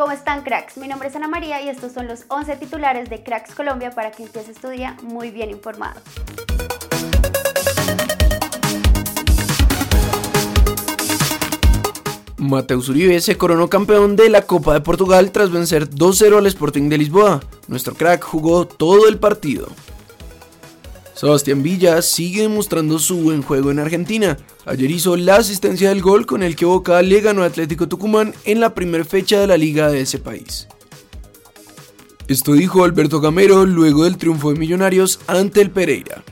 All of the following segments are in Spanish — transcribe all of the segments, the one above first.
¿Cómo están cracks? Mi nombre es Ana María y estos son los 11 titulares de Cracks Colombia para que empieces tu día muy bien informado. Mateus Uribe se coronó campeón de la Copa de Portugal tras vencer 2-0 al Sporting de Lisboa. Nuestro crack jugó todo el partido. Sebastián Villa sigue demostrando su buen juego en Argentina. Ayer hizo la asistencia del gol con el que Boca le ganó a Atlético Tucumán en la primera fecha de la liga de ese país. Esto dijo Alberto Gamero luego del triunfo de Millonarios ante el Pereira.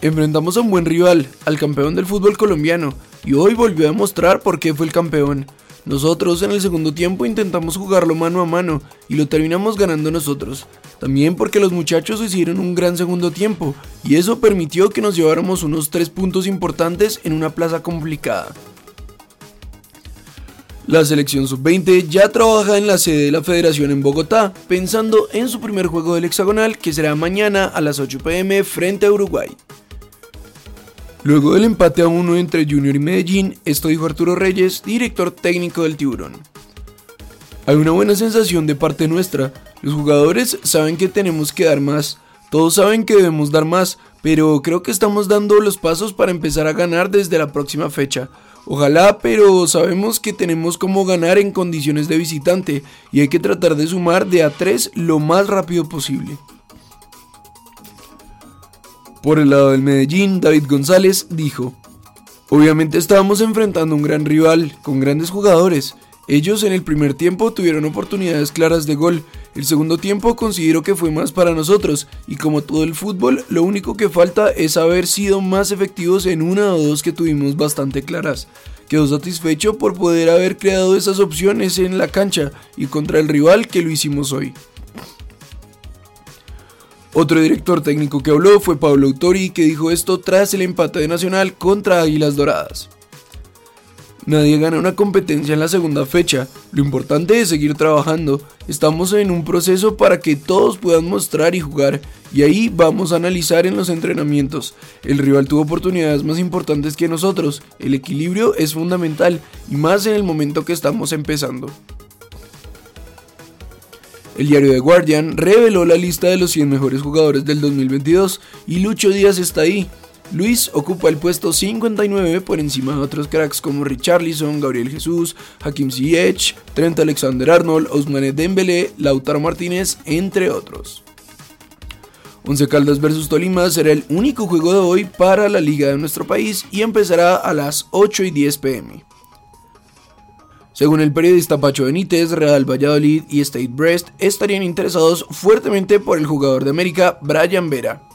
Enfrentamos a un buen rival, al campeón del fútbol colombiano, y hoy volvió a demostrar por qué fue el campeón. Nosotros en el segundo tiempo intentamos jugarlo mano a mano y lo terminamos ganando nosotros. También porque los muchachos hicieron un gran segundo tiempo y eso permitió que nos lleváramos unos tres puntos importantes en una plaza complicada. La selección sub-20 ya trabaja en la sede de la federación en Bogotá, pensando en su primer juego del hexagonal que será mañana a las 8 pm frente a Uruguay. Luego del empate a uno entre Junior y Medellín, esto dijo Arturo Reyes, director técnico del Tiburón. Hay una buena sensación de parte nuestra, los jugadores saben que tenemos que dar más, todos saben que debemos dar más, pero creo que estamos dando los pasos para empezar a ganar desde la próxima fecha. Ojalá, pero sabemos que tenemos como ganar en condiciones de visitante y hay que tratar de sumar de a 3 lo más rápido posible. Por el lado del Medellín, David González dijo, Obviamente estábamos enfrentando un gran rival, con grandes jugadores. Ellos en el primer tiempo tuvieron oportunidades claras de gol, el segundo tiempo considero que fue más para nosotros, y como todo el fútbol, lo único que falta es haber sido más efectivos en una o dos que tuvimos bastante claras. Quedó satisfecho por poder haber creado esas opciones en la cancha y contra el rival que lo hicimos hoy. Otro director técnico que habló fue Pablo Autori, que dijo esto tras el empate de Nacional contra Águilas Doradas. Nadie gana una competencia en la segunda fecha, lo importante es seguir trabajando, estamos en un proceso para que todos puedan mostrar y jugar, y ahí vamos a analizar en los entrenamientos. El rival tuvo oportunidades más importantes que nosotros, el equilibrio es fundamental, y más en el momento que estamos empezando. El diario The Guardian reveló la lista de los 100 mejores jugadores del 2022 y Lucho Díaz está ahí. Luis ocupa el puesto 59 por encima de otros cracks como Richarlison, Gabriel Jesús, Hakim Ziyech, Trent Alexander-Arnold, Ousmane Dembélé, Lautaro Martínez, entre otros. Once Caldas vs Tolima será el único juego de hoy para la liga de nuestro país y empezará a las 8 y 10 pm. Según el periodista Pacho Benítez, Real Valladolid y State Brest estarían interesados fuertemente por el jugador de América, Brian Vera.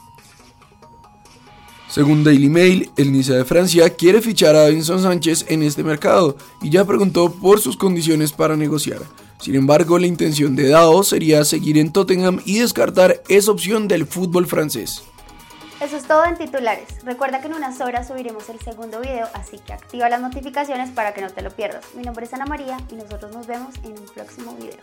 Según Daily Mail, el Niza de Francia quiere fichar a Davinson Sánchez en este mercado y ya preguntó por sus condiciones para negociar. Sin embargo, la intención de Dao sería seguir en Tottenham y descartar esa opción del fútbol francés. Eso es todo en titulares. Recuerda que en unas horas subiremos el segundo video, así que activa las notificaciones para que no te lo pierdas. Mi nombre es Ana María y nosotros nos vemos en un próximo video.